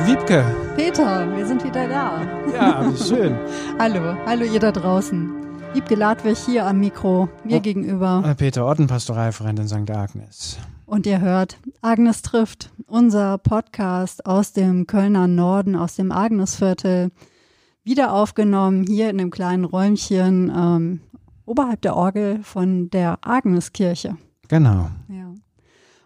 Hallo Wiebke. Peter, wir sind wieder da. Ja, wie schön. hallo, hallo ihr da draußen. Wiebke Ladwig hier am Mikro, mir oh, gegenüber. Äh, Peter Otten, Pastoralfreund in St. Agnes. Und ihr hört, Agnes trifft, unser Podcast aus dem Kölner Norden, aus dem Agnesviertel, wieder aufgenommen, hier in dem kleinen Räumchen ähm, oberhalb der Orgel von der Agneskirche. Genau. Ja.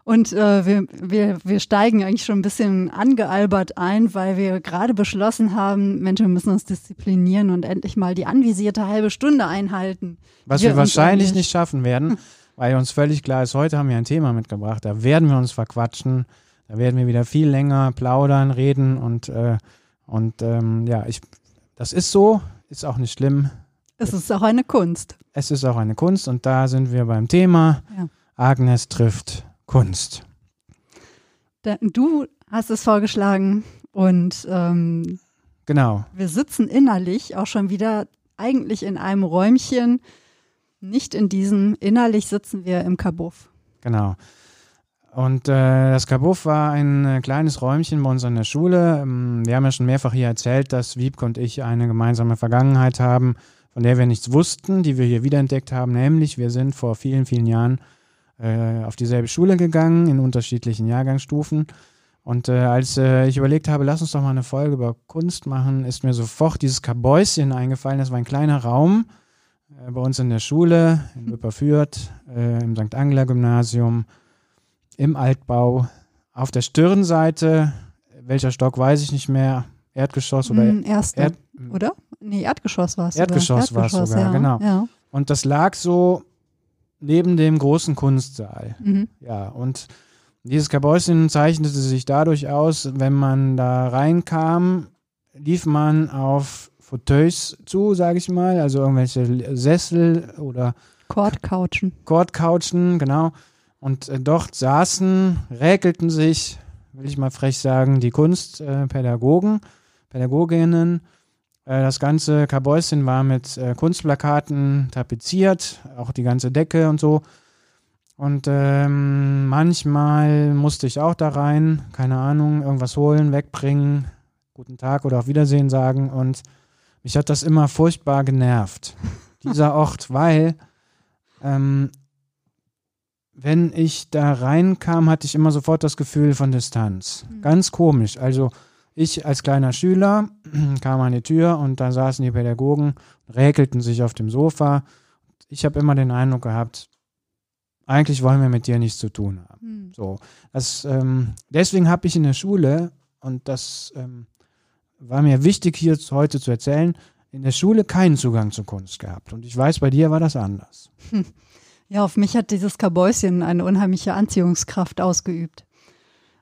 Und äh, wir, wir, wir steigen eigentlich schon ein bisschen angealbert ein, weil wir gerade beschlossen haben, Mensch, wir müssen uns disziplinieren und endlich mal die anvisierte halbe Stunde einhalten. Was wir, wir wahrscheinlich nicht schaffen werden, weil uns völlig klar ist, heute haben wir ein Thema mitgebracht, da werden wir uns verquatschen, da werden wir wieder viel länger plaudern, reden und, äh, und ähm, ja, ich, das ist so, ist auch nicht schlimm. Es ist auch eine Kunst. Es ist auch eine Kunst und da sind wir beim Thema. Ja. Agnes trifft Kunst. Du hast es vorgeschlagen und ähm, genau. Wir sitzen innerlich auch schon wieder eigentlich in einem Räumchen, nicht in diesem. Innerlich sitzen wir im Kabuff. Genau. Und äh, das Kabuff war ein äh, kleines Räumchen bei uns an der Schule. Ähm, wir haben ja schon mehrfach hier erzählt, dass Wiebke und ich eine gemeinsame Vergangenheit haben, von der wir nichts wussten, die wir hier wiederentdeckt haben. Nämlich, wir sind vor vielen, vielen Jahren äh, auf dieselbe Schule gegangen, in unterschiedlichen Jahrgangsstufen. Und äh, als äh, ich überlegt habe, lass uns doch mal eine Folge über Kunst machen, ist mir sofort dieses Kabäuschen eingefallen. Das war ein kleiner Raum äh, bei uns in der Schule, in Wipperfürth, äh, im St. Angler Gymnasium, im Altbau. Auf der Stirnseite, welcher Stock weiß ich nicht mehr, Erdgeschoss oder mm, Erste, Erd oder? Nee, Erdgeschoss war es Erdgeschoss war es sogar, ja, genau. Ja. Und das lag so neben dem großen Kunstsaal. Mhm. Ja, und dieses Kabäuschen zeichnete sich dadurch aus, wenn man da reinkam, lief man auf Fauteuils zu, sage ich mal, also irgendwelche Sessel oder Kordcouchen. Kordcouchen, genau. Und äh, dort saßen, räkelten sich, will ich mal frech sagen, die Kunstpädagogen, äh, Pädagoginnen das ganze Kabäuschen war mit äh, Kunstplakaten tapeziert, auch die ganze Decke und so. Und ähm, manchmal musste ich auch da rein, keine Ahnung, irgendwas holen, wegbringen, guten Tag oder auf Wiedersehen sagen. Und mich hat das immer furchtbar genervt, dieser Ort, weil ähm, wenn ich da reinkam, hatte ich immer sofort das Gefühl von Distanz. Mhm. Ganz komisch. Also ich als kleiner Schüler kam an die Tür und da saßen die Pädagogen, räkelten sich auf dem Sofa. Ich habe immer den Eindruck gehabt, eigentlich wollen wir mit dir nichts zu tun haben. Hm. So, das, ähm, deswegen habe ich in der Schule, und das ähm, war mir wichtig hier heute zu erzählen, in der Schule keinen Zugang zur Kunst gehabt. Und ich weiß, bei dir war das anders. Ja, auf mich hat dieses Kabäuschen eine unheimliche Anziehungskraft ausgeübt.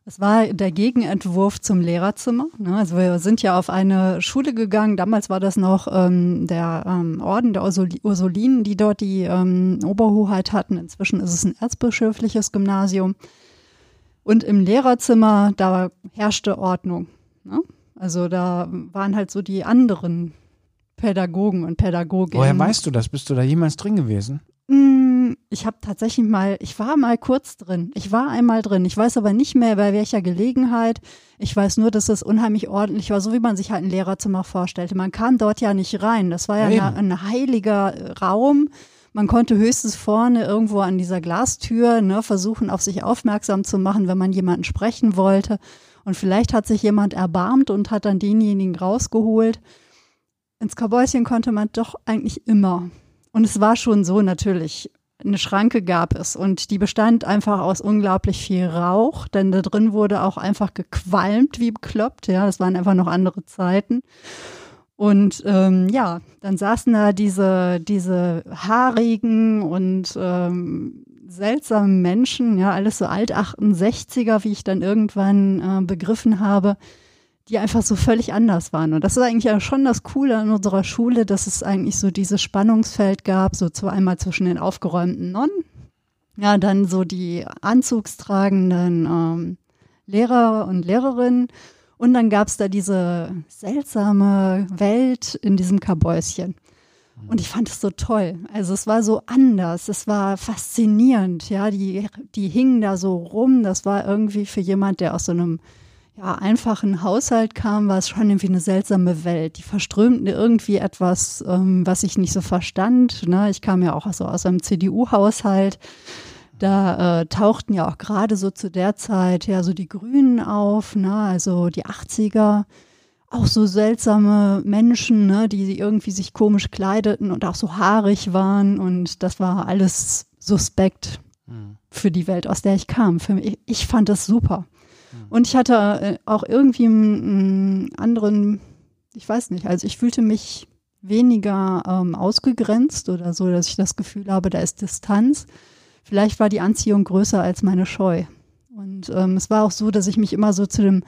Es war der Gegenentwurf zum Lehrerzimmer. Ne? Also wir sind ja auf eine Schule gegangen. Damals war das noch ähm, der ähm, Orden der Ursulinen, die dort die ähm, Oberhoheit hatten. Inzwischen ist es ein erzbischöfliches Gymnasium. Und im Lehrerzimmer, da herrschte Ordnung. Ne? Also da waren halt so die anderen Pädagogen und Pädagoginnen. Woher weißt du das? Bist du da jemals drin gewesen? Mm, ich habe tatsächlich mal, ich war mal kurz drin. Ich war einmal drin. Ich weiß aber nicht mehr, bei welcher Gelegenheit. Ich weiß nur, dass es unheimlich ordentlich war, so wie man sich halt ein Lehrerzimmer vorstellte. Man kam dort ja nicht rein. Das war ja ein, ein heiliger Raum. Man konnte höchstens vorne irgendwo an dieser Glastür ne, versuchen, auf sich aufmerksam zu machen, wenn man jemanden sprechen wollte. Und vielleicht hat sich jemand erbarmt und hat dann denjenigen rausgeholt. Ins Kabäuschen konnte man doch eigentlich immer. Und es war schon so natürlich. Eine Schranke gab es und die bestand einfach aus unglaublich viel Rauch, denn da drin wurde auch einfach gequalmt wie bekloppt. Ja, das waren einfach noch andere Zeiten. Und ähm, ja, dann saßen da diese, diese haarigen und ähm, seltsamen Menschen, ja, alles so alt 68er, wie ich dann irgendwann äh, begriffen habe, die einfach so völlig anders waren. Und das ist eigentlich ja schon das Coole an unserer Schule, dass es eigentlich so dieses Spannungsfeld gab, so einmal zwischen den aufgeräumten Nonnen, ja, dann so die anzugstragenden ähm, Lehrer und Lehrerinnen. Und dann gab es da diese seltsame Welt in diesem Kabäuschen. Und ich fand es so toll. Also es war so anders, es war faszinierend, ja, die, die hingen da so rum. Das war irgendwie für jemand, der aus so einem ja, einfachen Haushalt kam, war es schon irgendwie eine seltsame Welt. Die verströmten irgendwie etwas, ähm, was ich nicht so verstand. Ne? Ich kam ja auch so aus einem CDU-Haushalt. Da äh, tauchten ja auch gerade so zu der Zeit ja so die Grünen auf, ne? also die 80er. Auch so seltsame Menschen, ne? die irgendwie sich komisch kleideten und auch so haarig waren. Und das war alles suspekt mhm. für die Welt, aus der ich kam. Für mich, ich fand das super. Und ich hatte äh, auch irgendwie einen anderen, ich weiß nicht, also ich fühlte mich weniger ähm, ausgegrenzt oder so, dass ich das Gefühl habe, da ist Distanz. Vielleicht war die Anziehung größer als meine Scheu. Und ähm, es war auch so, dass ich mich immer so zu dem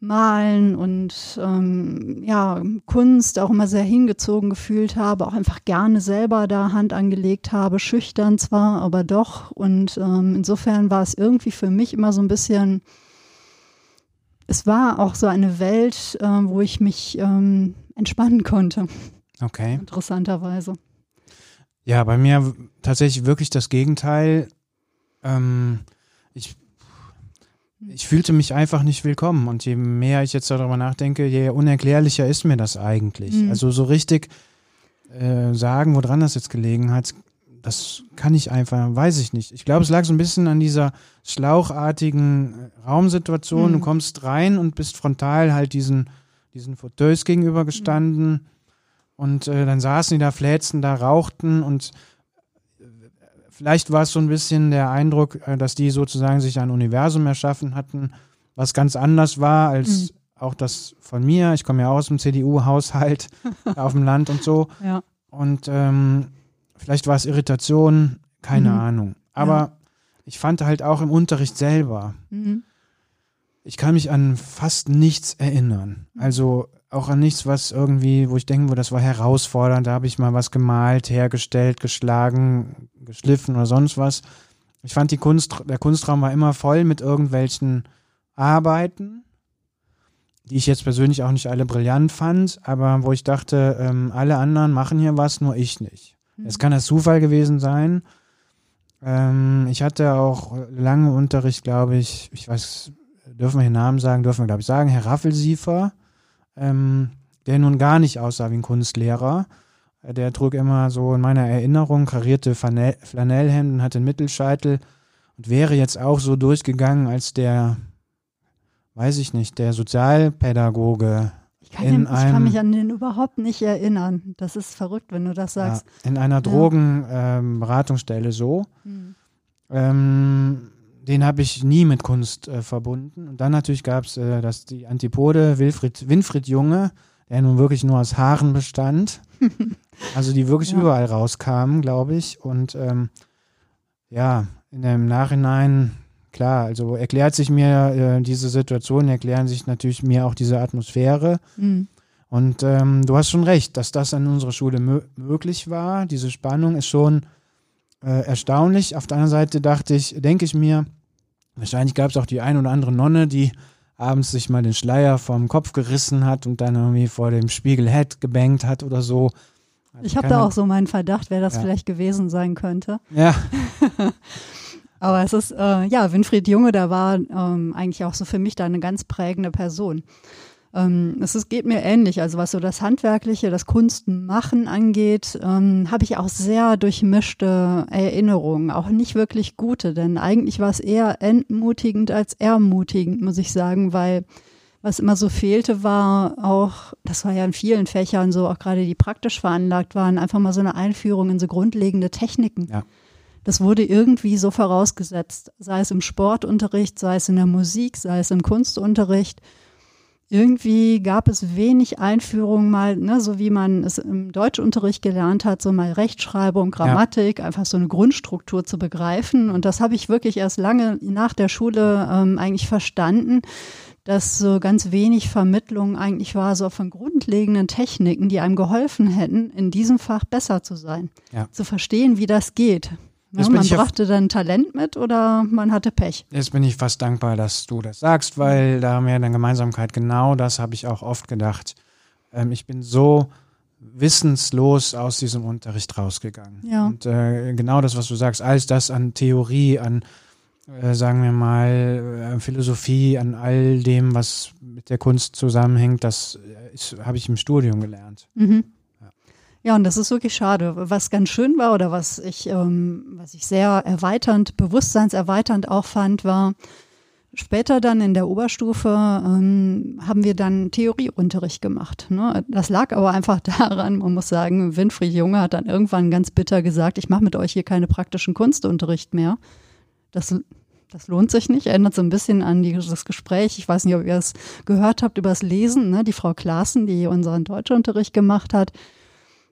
Malen und ähm, ja, Kunst auch immer sehr hingezogen gefühlt habe, auch einfach gerne selber da Hand angelegt habe, schüchtern zwar, aber doch. Und ähm, insofern war es irgendwie für mich immer so ein bisschen, es war auch so eine Welt, äh, wo ich mich ähm, entspannen konnte. Okay. Interessanterweise. Ja, bei mir tatsächlich wirklich das Gegenteil. Ähm, ich ich fühlte mich einfach nicht willkommen. Und je mehr ich jetzt darüber nachdenke, je unerklärlicher ist mir das eigentlich. Mhm. Also so richtig äh, sagen, woran das jetzt gelegen hat, das kann ich einfach, weiß ich nicht. Ich glaube, es lag so ein bisschen an dieser schlauchartigen äh, Raumsituation. Mhm. Du kommst rein und bist frontal halt diesen, diesen Fauteuils gegenübergestanden. Mhm. Und äh, dann saßen die da, fläzten da, rauchten und Vielleicht war es so ein bisschen der Eindruck, äh, dass die sozusagen sich ein Universum erschaffen hatten, was ganz anders war als mhm. auch das von mir. Ich komme ja aus dem CDU-Haushalt auf dem Land und so. Ja. Und ähm, vielleicht war es Irritation, keine mhm. Ahnung. Aber ja. ich fand halt auch im Unterricht selber, mhm. ich kann mich an fast nichts erinnern. Mhm. Also auch an nichts, was irgendwie, wo ich denken würde, das war herausfordernd, da habe ich mal was gemalt, hergestellt, geschlagen, geschliffen oder sonst was. Ich fand die Kunst, der Kunstraum war immer voll mit irgendwelchen Arbeiten, die ich jetzt persönlich auch nicht alle brillant fand, aber wo ich dachte, ähm, alle anderen machen hier was, nur ich nicht. Mhm. Es kann das Zufall gewesen sein. Ähm, ich hatte auch lange Unterricht, glaube ich, ich weiß, dürfen wir hier Namen sagen, dürfen wir, glaube ich, sagen, Herr Raffelsiefer ähm, der nun gar nicht aussah wie ein Kunstlehrer. Der trug immer so in meiner Erinnerung karierte Flanellhemden, hatte einen Mittelscheitel und wäre jetzt auch so durchgegangen als der, weiß ich nicht, der Sozialpädagoge. Ich kann, den, ich kann mich an den überhaupt nicht erinnern. Das ist verrückt, wenn du das sagst. Ja, in einer Drogenberatungsstelle ähm, so. Hm. Ähm, den habe ich nie mit Kunst äh, verbunden. Und dann natürlich gab es äh, das, die Antipode Wilfried, Winfried Junge, der nun wirklich nur aus Haaren bestand. also die wirklich ja. überall rauskamen, glaube ich. Und ähm, ja, in dem Nachhinein, klar, also erklärt sich mir äh, diese Situation, erklären sich natürlich mir auch diese Atmosphäre. Mhm. Und ähm, du hast schon recht, dass das an unserer Schule möglich war. Diese Spannung ist schon äh, erstaunlich. Auf der anderen Seite dachte ich, denke ich mir, wahrscheinlich gab es auch die ein oder andere Nonne, die abends sich mal den Schleier vom Kopf gerissen hat und dann irgendwie vor dem Spiegel Head gebankt hat oder so. Also ich habe da auch so meinen Verdacht, wer das ja. vielleicht gewesen sein könnte. Ja. Aber es ist, äh, ja, Winfried Junge, der war ähm, eigentlich auch so für mich da eine ganz prägende Person. Ähm, es ist, geht mir ähnlich. Also was so das Handwerkliche, das Kunstmachen angeht, ähm, habe ich auch sehr durchmischte Erinnerungen, auch nicht wirklich gute, denn eigentlich war es eher entmutigend als ermutigend, muss ich sagen, weil was immer so fehlte, war auch, das war ja in vielen Fächern so, auch gerade die praktisch veranlagt waren, einfach mal so eine Einführung in so grundlegende Techniken. Ja. Das wurde irgendwie so vorausgesetzt, sei es im Sportunterricht, sei es in der Musik, sei es im Kunstunterricht irgendwie gab es wenig Einführungen mal, ne, so wie man es im Deutschunterricht gelernt hat, so mal Rechtschreibung, Grammatik, ja. einfach so eine Grundstruktur zu begreifen. Und das habe ich wirklich erst lange nach der Schule ähm, eigentlich verstanden, dass so ganz wenig Vermittlung eigentlich war, so von grundlegenden Techniken, die einem geholfen hätten, in diesem Fach besser zu sein, ja. zu verstehen, wie das geht. Ja, man brachte dann Talent mit oder man hatte Pech? Jetzt bin ich fast dankbar, dass du das sagst, weil da haben wir eine Gemeinsamkeit. Genau das habe ich auch oft gedacht. Ähm, ich bin so wissenslos aus diesem Unterricht rausgegangen. Ja. Und äh, genau das, was du sagst, alles das an Theorie, an äh, sagen wir mal, äh, Philosophie, an all dem, was mit der Kunst zusammenhängt, das äh, habe ich im Studium gelernt. Mhm. Ja, und das ist wirklich schade. Was ganz schön war oder was ich, ähm, was ich sehr erweiternd, bewusstseinserweiternd auch fand, war, Später dann in der Oberstufe ähm, haben wir dann Theorieunterricht gemacht. Ne? Das lag aber einfach daran, man muss sagen, Winfried Junge hat dann irgendwann ganz bitter gesagt, ich mache mit euch hier keine praktischen Kunstunterricht mehr. Das, das lohnt sich nicht, erinnert so ein bisschen an dieses Gespräch. Ich weiß nicht, ob ihr es gehört habt über das Lesen. Ne? Die Frau Klaassen, die unseren Deutschunterricht gemacht hat,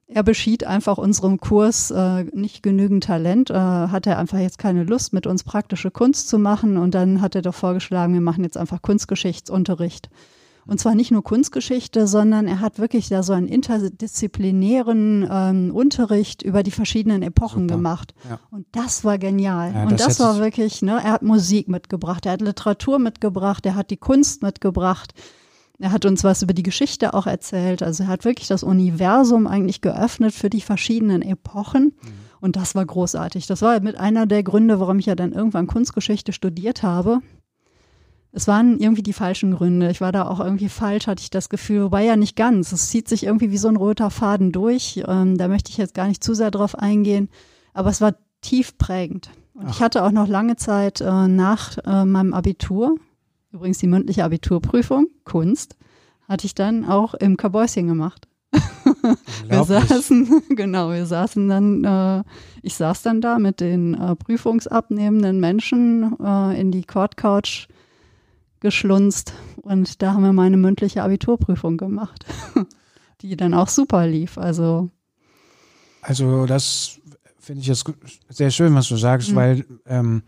er beschied einfach unserem Kurs äh, nicht genügend Talent, äh, hatte einfach jetzt keine Lust, mit uns praktische Kunst zu machen. Und dann hat er doch vorgeschlagen, wir machen jetzt einfach Kunstgeschichtsunterricht. Und zwar nicht nur Kunstgeschichte, sondern er hat wirklich da so einen interdisziplinären ähm, Unterricht über die verschiedenen Epochen Super. gemacht. Ja. Und das war genial. Ja, und das, das war wirklich, ne, er hat Musik mitgebracht, er hat Literatur mitgebracht, er hat die Kunst mitgebracht. Er hat uns was über die Geschichte auch erzählt. Also er hat wirklich das Universum eigentlich geöffnet für die verschiedenen Epochen. Mhm. Und das war großartig. Das war mit einer der Gründe, warum ich ja dann irgendwann Kunstgeschichte studiert habe. Es waren irgendwie die falschen Gründe. Ich war da auch irgendwie falsch, hatte ich das Gefühl, wobei ja nicht ganz. Es zieht sich irgendwie wie so ein roter Faden durch. Ähm, da möchte ich jetzt gar nicht zu sehr drauf eingehen. Aber es war tief prägend. Und Ach. ich hatte auch noch lange Zeit äh, nach äh, meinem Abitur, Übrigens die mündliche Abiturprüfung, Kunst, hatte ich dann auch im Kabäuschen gemacht. wir saßen, genau, wir saßen dann, äh, ich saß dann da mit den äh, prüfungsabnehmenden Menschen äh, in die Court Couch geschlunzt und da haben wir meine mündliche Abiturprüfung gemacht, die dann auch super lief. Also, also das finde ich jetzt sehr schön, was du sagst, mhm. weil ähm,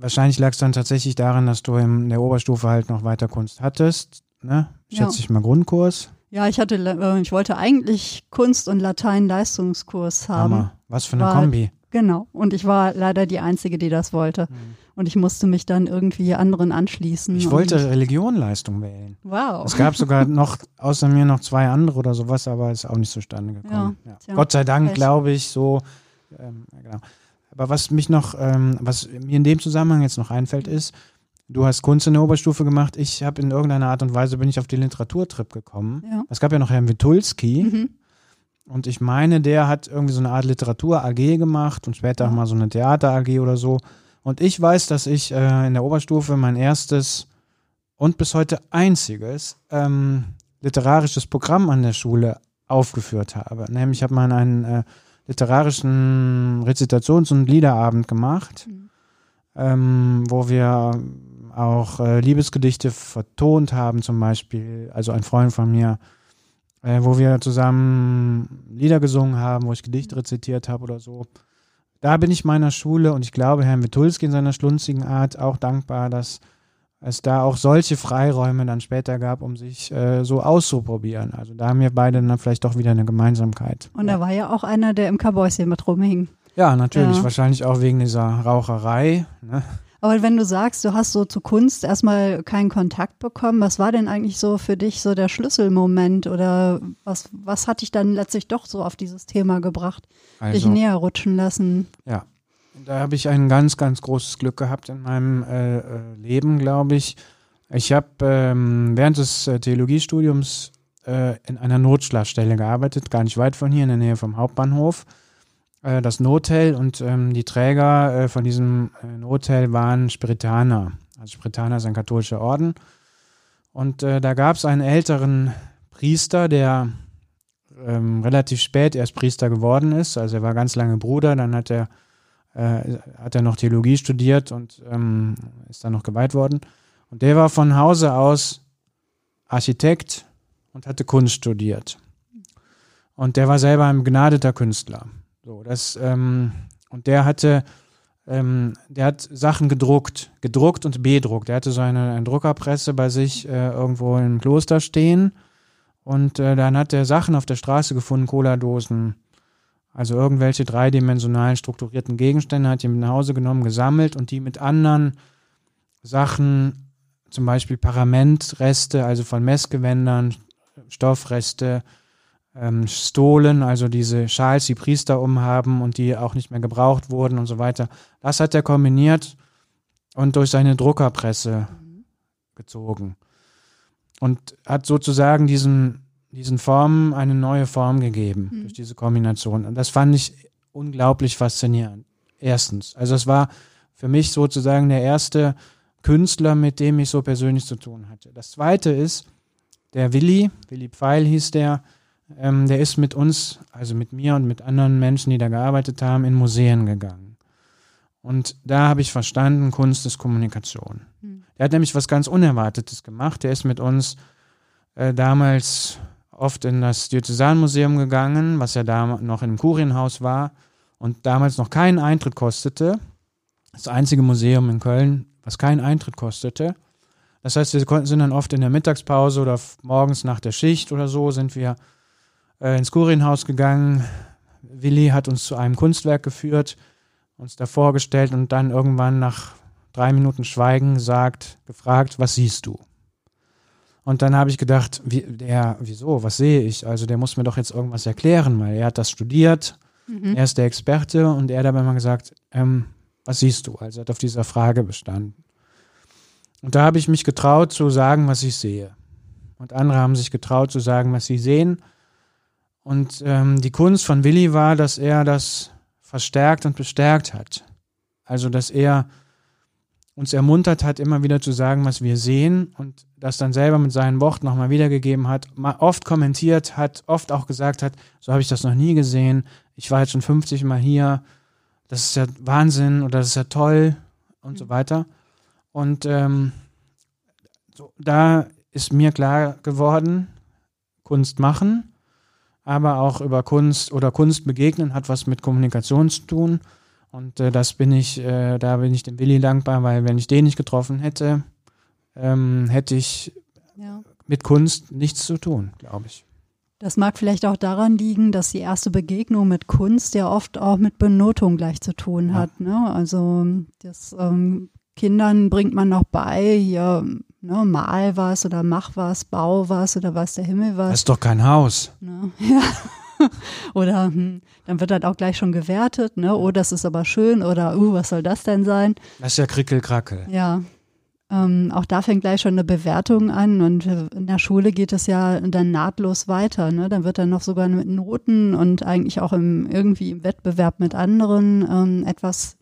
wahrscheinlich lag es dann tatsächlich daran, dass du in der Oberstufe halt noch weiter Kunst hattest, ne? Schätze ja. ich mal Grundkurs. Ja, ich hatte, äh, ich wollte eigentlich Kunst und Latein Leistungskurs haben. Hammer. Was für eine war, Kombi. Genau. Und ich war leider die Einzige, die das wollte. Mhm. Und ich musste mich dann irgendwie anderen anschließen. Ich wollte Religionleistung wählen. Wow. Es gab sogar noch, außer mir noch zwei andere oder sowas, aber ist auch nicht zustande gekommen. Ja, ja. Gott sei Dank, glaube ich, so. Ähm, genau. Aber was mich noch, ähm, was mir in dem Zusammenhang jetzt noch einfällt, ist, du hast Kunst in der Oberstufe gemacht. Ich habe in irgendeiner Art und Weise bin ich auf den Literaturtrip gekommen. Ja. Es gab ja noch Herrn Witulski. Mhm. Und ich meine, der hat irgendwie so eine Art Literatur-AG gemacht und später auch mal so eine Theater-AG oder so. Und ich weiß, dass ich äh, in der Oberstufe mein erstes und bis heute einziges ähm, literarisches Programm an der Schule aufgeführt habe. Nämlich ich habe mal einen äh, literarischen Rezitations- und Liederabend gemacht, mhm. ähm, wo wir auch äh, Liebesgedichte vertont haben, zum Beispiel. Also ein Freund von mir, äh, wo wir zusammen Lieder gesungen haben, wo ich Gedichte mhm. rezitiert habe oder so. Da bin ich meiner Schule und ich glaube Herrn Witulski in seiner schlunzigen Art auch dankbar, dass es da auch solche Freiräume dann später gab, um sich äh, so auszuprobieren. Also da haben wir beide dann vielleicht doch wieder eine Gemeinsamkeit. Und er war ja auch einer, der im Kabäuschen mit rumhing. Ja, natürlich. Ja. Wahrscheinlich auch wegen dieser Raucherei. Ne? Aber wenn du sagst, du hast so zu Kunst erstmal keinen Kontakt bekommen, was war denn eigentlich so für dich so der Schlüsselmoment oder was, was hat dich dann letztlich doch so auf dieses Thema gebracht, also, dich näher rutschen lassen? Ja, da habe ich ein ganz, ganz großes Glück gehabt in meinem äh, äh Leben, glaube ich. Ich habe ähm, während des äh, Theologiestudiums äh, in einer Notschlafstelle gearbeitet, gar nicht weit von hier, in der Nähe vom Hauptbahnhof. Äh, das Notel und ähm, die Träger äh, von diesem Notel waren Spiritaner. Also Spiritaner ist ein katholischer Orden. Und da gab es einen älteren Priester, der ähm, relativ spät erst Priester geworden ist. Also er war ganz lange Bruder, dann hat er äh, hat er noch Theologie studiert und ähm, ist dann noch geweiht worden. Und der war von Hause aus Architekt und hatte Kunst studiert. Und der war selber ein begnadeter Künstler. So, das, ähm, und der hatte, ähm, der hat Sachen gedruckt, gedruckt und bedruckt. Der hatte so eine, eine Druckerpresse bei sich äh, irgendwo im Kloster stehen. Und äh, dann hat er Sachen auf der Straße gefunden, Cola-Dosen, also irgendwelche dreidimensionalen strukturierten Gegenstände hat mit nach Hause genommen, gesammelt und die mit anderen Sachen, zum Beispiel Paramentreste, also von Messgewändern, Stoffreste, ähm, Stohlen, also diese Schals, die Priester umhaben und die auch nicht mehr gebraucht wurden und so weiter. Das hat er kombiniert und durch seine Druckerpresse gezogen. Und hat sozusagen diesen, diesen Formen eine neue Form gegeben Mhm. durch diese Kombination. Und das fand ich unglaublich faszinierend. Erstens. Also es war für mich sozusagen der erste Künstler, mit dem ich so persönlich zu tun hatte. Das zweite ist, der Willi, Willi Pfeil hieß der, ähm, der ist mit uns, also mit mir und mit anderen Menschen, die da gearbeitet haben, in Museen gegangen. Und da habe ich verstanden, Kunst ist Kommunikation. Mhm. Der hat nämlich was ganz Unerwartetes gemacht. Der ist mit uns äh, damals oft in das Diözesanmuseum gegangen, was ja da noch im Kurienhaus war und damals noch keinen Eintritt kostete. Das einzige Museum in Köln, was keinen Eintritt kostete. Das heißt, wir konnten, sind dann oft in der Mittagspause oder morgens nach der Schicht oder so, sind wir äh, ins Kurienhaus gegangen. Willi hat uns zu einem Kunstwerk geführt, uns da vorgestellt und dann irgendwann nach drei Minuten Schweigen gesagt, gefragt, was siehst du? Und dann habe ich gedacht, wie, der, wieso, was sehe ich? Also der muss mir doch jetzt irgendwas erklären, weil er hat das studiert, Mhm. er ist der Experte und er hat aber immer gesagt, ähm, was siehst du? Also er hat auf dieser Frage bestanden. Und da habe ich mich getraut zu sagen, was ich sehe. Und andere haben sich getraut zu sagen, was sie sehen. Und ähm, die Kunst von Willi war, dass er das verstärkt und bestärkt hat. Also dass er uns ermuntert hat, immer wieder zu sagen, was wir sehen und das dann selber mit seinen Worten nochmal wiedergegeben hat, oft kommentiert hat, oft auch gesagt hat, so habe ich das noch nie gesehen, ich war jetzt schon 50 Mal hier, das ist ja Wahnsinn oder das ist ja toll und so weiter. Und ähm, so, da ist mir klar geworden, Kunst machen, aber auch über Kunst oder Kunst begegnen hat was mit Kommunikation zu tun. Und äh, das bin ich, äh, da bin ich dem Willi dankbar, weil wenn ich den nicht getroffen hätte, ähm, hätte ich Ja. mit Kunst nichts zu tun, glaube ich. Das mag vielleicht auch daran liegen, dass die erste Begegnung mit Kunst ja oft auch mit Benotung gleich zu tun Ja. hat. Ne? Also das ähm, Kindern bringt man noch bei, hier ne, mal was oder mach was, bau was oder weiß der Himmel Das was. ist doch kein Haus. Ne? Ja. oder hm, dann wird das auch gleich schon gewertet, ne? Oh, das ist aber schön oder uh, was soll das denn sein? Das ist ja Krickelkrackel. Ja. Ähm, auch da fängt gleich schon eine Bewertung an und in der Schule geht es ja dann nahtlos weiter. Ne? Dann wird dann noch sogar mit Noten und eigentlich auch im, irgendwie im Wettbewerb mit anderen ähm, etwas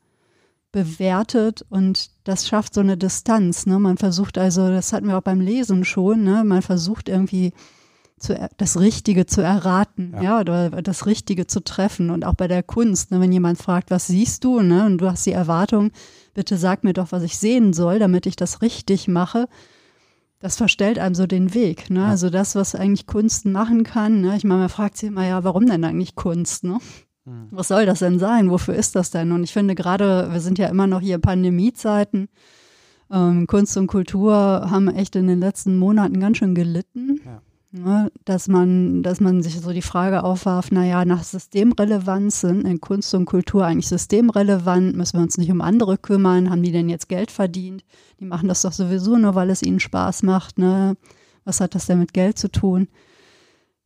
bewertet und das schafft so eine Distanz. Ne? Man versucht also, das hatten wir auch beim Lesen schon, ne? man versucht irgendwie zu, er- das Richtige zu erraten, Ja. ja. oder das Richtige zu treffen. Und auch bei der Kunst, ne? wenn jemand fragt, was siehst du, ne? und du hast die Erwartung, bitte sag mir doch, was ich sehen soll, damit ich das richtig mache. Das verstellt einem so den Weg. Ne? Ja. Also das, was eigentlich Kunst machen kann. Ne? Ich meine, man fragt sich immer, ja, warum denn eigentlich Kunst? Ne? Hm. Was soll das denn sein? Wofür ist das denn? Und ich finde gerade, wir sind ja immer noch hier Pandemiezeiten. Ähm, Kunst und Kultur haben echt in den letzten Monaten ganz schön gelitten. Ja. Ne, dass man, dass man sich so die Frage aufwarf, naja, nach Systemrelevanz sind in Kunst und Kultur eigentlich systemrelevant, müssen wir uns nicht um andere kümmern, haben die denn jetzt Geld verdient? Die machen das doch sowieso nur, weil es ihnen Spaß macht, ne? Was hat das denn mit Geld zu tun?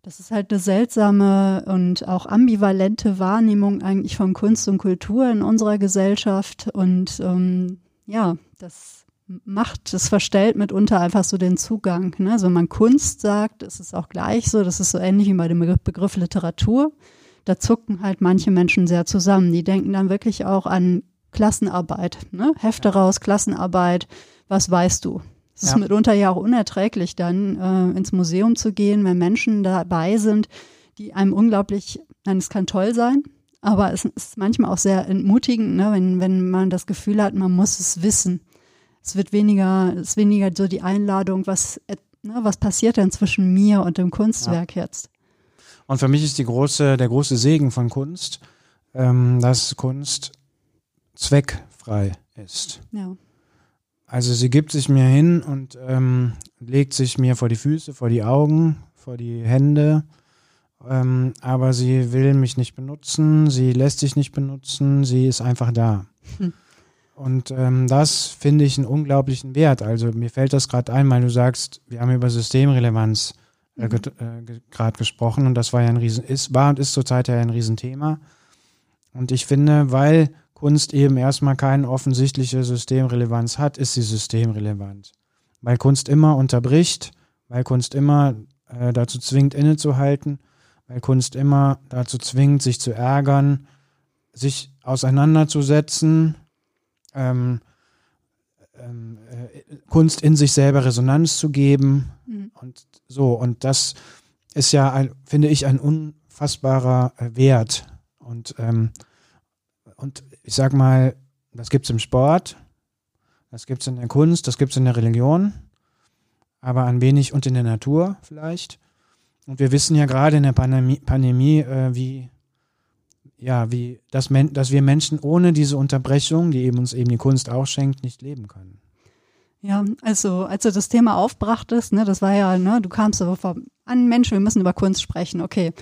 Das ist halt eine seltsame und auch ambivalente Wahrnehmung eigentlich von Kunst und Kultur in unserer Gesellschaft. Und ähm, ja, das macht, das verstellt mitunter einfach so den Zugang. Ne? Also wenn man Kunst sagt, ist es auch gleich so, das ist so ähnlich wie bei dem Begriff, Begriff Literatur. Da zucken halt manche Menschen sehr zusammen. Die denken dann wirklich auch an Klassenarbeit, ne? Hefte raus, Klassenarbeit, was weißt du? Es ist Ja. mitunter ja auch unerträglich, dann äh, ins Museum zu gehen, wenn Menschen dabei sind, die einem unglaublich, nein, es kann toll sein, aber es ist manchmal auch sehr entmutigend, ne, wenn, wenn man das Gefühl hat, man muss es wissen. Es wird weniger, es ist weniger so die Einladung, was, äh, ne, was passiert denn zwischen mir und dem Kunstwerk jetzt? Und für mich ist die große, der große Segen von Kunst, ähm, dass Kunst zweckfrei ist. Ja. Also sie gibt sich mir hin und ähm, legt sich mir vor die Füße, vor die Augen, vor die Hände. Ähm, aber sie will mich nicht benutzen, sie lässt sich nicht benutzen, sie ist einfach da. Hm. Und ähm, das finde ich einen unglaublichen Wert. Also mir fällt das gerade ein, weil du sagst, wir haben über Systemrelevanz äh, Mhm. äh, ge gerade gesprochen und das war ja ein Riesen, ist, war und ist zurzeit ja ein Riesenthema. Und ich finde, weil Kunst eben erstmal keine offensichtliche Systemrelevanz hat, ist sie systemrelevant. Weil Kunst immer unterbricht, weil Kunst immer äh, dazu zwingt, innezuhalten, weil Kunst immer dazu zwingt, sich zu ärgern, sich auseinanderzusetzen, ähm, ähm, äh, Kunst in sich selber Resonanz zu geben mhm. und so. Und das ist ja, ein, finde ich, ein unfassbarer äh, Wert. Und, ähm, und ich sag mal, das gibt es im Sport, das gibt es in der Kunst, das gibt es in der Religion, aber ein wenig und in der Natur vielleicht. Und wir wissen ja gerade in der Pandemie, Pandemie äh, wie, ja, wie, dass, dass wir Menschen ohne diese Unterbrechung, die eben uns eben die Kunst auch schenkt, nicht leben können. Ja, also als du das Thema aufbrachtest, ne, das war ja, ne, du kamst so an, Mensch, wir müssen über Kunst sprechen, okay.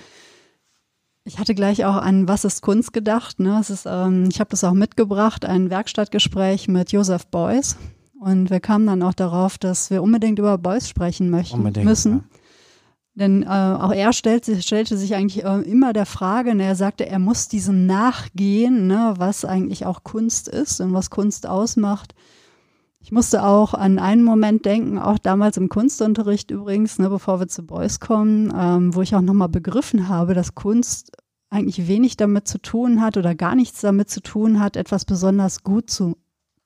Ich hatte gleich auch an Was ist Kunst gedacht. Ne? Es ist, ähm, ich habe das auch mitgebracht, ein Werkstattgespräch mit Josef Beuys. Und wir kamen dann auch darauf, dass wir unbedingt über Beuys sprechen möchten, unbedingt, müssen. Ja. Denn äh, auch er stellte, stellte sich eigentlich äh, immer der Frage, und er sagte, er muss diesem nachgehen, ne, was eigentlich auch Kunst ist und was Kunst ausmacht. Ich musste auch an einen Moment denken, auch damals im Kunstunterricht übrigens, ne, bevor wir zu Beuys kommen, ähm, wo ich auch nochmal begriffen habe, dass Kunst eigentlich wenig damit zu tun hat oder gar nichts damit zu tun hat, etwas besonders gut zu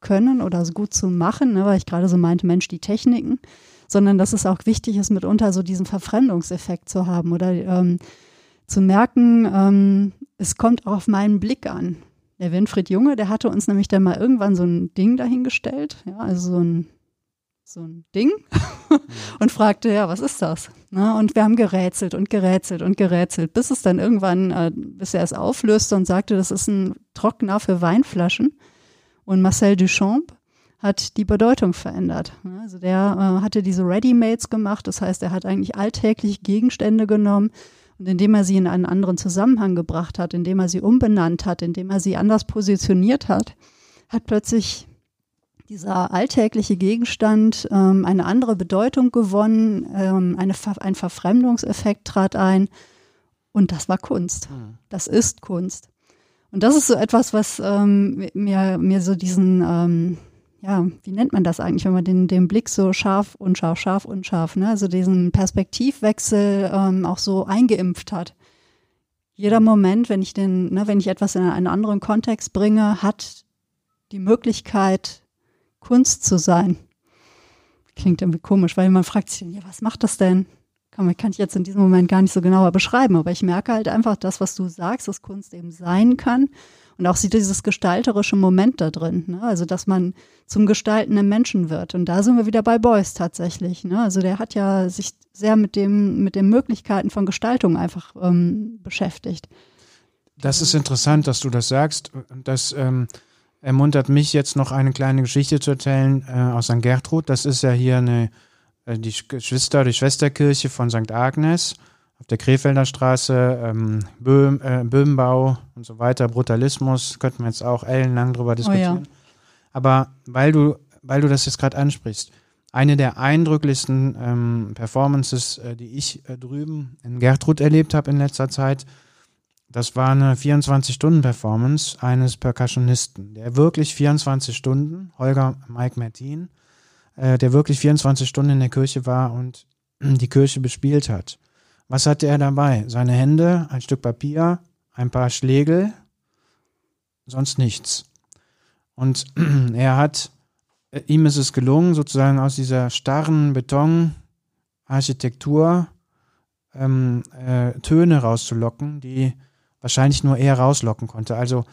können oder gut zu machen, ne, weil ich gerade so meinte, Mensch, die Techniken sondern dass es auch wichtig ist, mitunter so diesen Verfremdungseffekt zu haben oder ähm, zu merken, ähm, es kommt auch auf meinen Blick an. Der Winfried Junge, der hatte uns nämlich dann mal irgendwann so ein Ding dahingestellt, ja, also so ein, so ein Ding und fragte, ja, was ist das? Na, und wir haben gerätselt und gerätselt und gerätselt, bis es dann irgendwann, äh, bis er es auflöste und sagte, das ist ein Trockner für Weinflaschen. Und Marcel Duchamp hat die Bedeutung verändert. Also der äh, hatte diese Ready-Mates gemacht, das heißt, er hat eigentlich alltägliche Gegenstände genommen und indem er sie in einen anderen Zusammenhang gebracht hat, indem er sie umbenannt hat, indem er sie anders positioniert hat, hat plötzlich dieser alltägliche Gegenstand ähm, eine andere Bedeutung gewonnen, ähm, eine, ein Verfremdungseffekt trat ein und das war Kunst. Hm. Das ist Kunst. Und das ist so etwas, was ähm, mir, mir so diesen ähm, ja, wie nennt man das eigentlich, wenn man den, den Blick so scharf, unscharf, scharf, unscharf, ne? also diesen Perspektivwechsel ähm, auch so eingeimpft hat. Jeder Moment, wenn ich den, ne, wenn ich etwas in einen anderen Kontext bringe, hat die Möglichkeit, Kunst zu sein. Klingt irgendwie komisch, weil man fragt sich, ja, was macht das denn? Kann, kann ich jetzt in diesem Moment gar nicht so genauer beschreiben, aber ich merke halt einfach, das, was du sagst, dass Kunst eben sein kann und auch dieses gestalterische Moment da drin. Ne? Also, dass man zum gestaltenden Menschen wird. Und da sind wir wieder bei Beuys tatsächlich. Ne? Also, der hat ja sich sehr mit dem, mit den Möglichkeiten von Gestaltung einfach ähm, beschäftigt. Das ist interessant, dass du das sagst. Das ähm, ermuntert mich jetzt noch eine kleine Geschichte zu erzählen äh, aus St. Gertrud. Das ist ja hier eine, äh, die Geschwister, die Schwesterkirche von St. Agnes auf der Krefelder Straße, ähm, Böhm, äh, Böhmbau und so weiter, Brutalismus, könnten wir jetzt auch ellenlang drüber diskutieren. Oh ja. Aber weil du, weil du das jetzt gerade ansprichst, eine der eindrücklichsten ähm, Performances, äh, die ich äh, drüben in Gertrud erlebt habe in letzter Zeit, das war eine 24-Stunden-Performance eines Percussionisten, der wirklich 24 Stunden, Holger Mike Martin, äh, der wirklich 24 Stunden in der Kirche war und die Kirche bespielt hat. Was hatte er dabei? Seine Hände, ein Stück Papier, ein paar Schlägel, sonst nichts. Und er hat, äh, ihm ist es gelungen, sozusagen aus dieser starren Betonarchitektur ähm, äh, Töne rauszulocken, die wahrscheinlich nur er rauslocken konnte. Also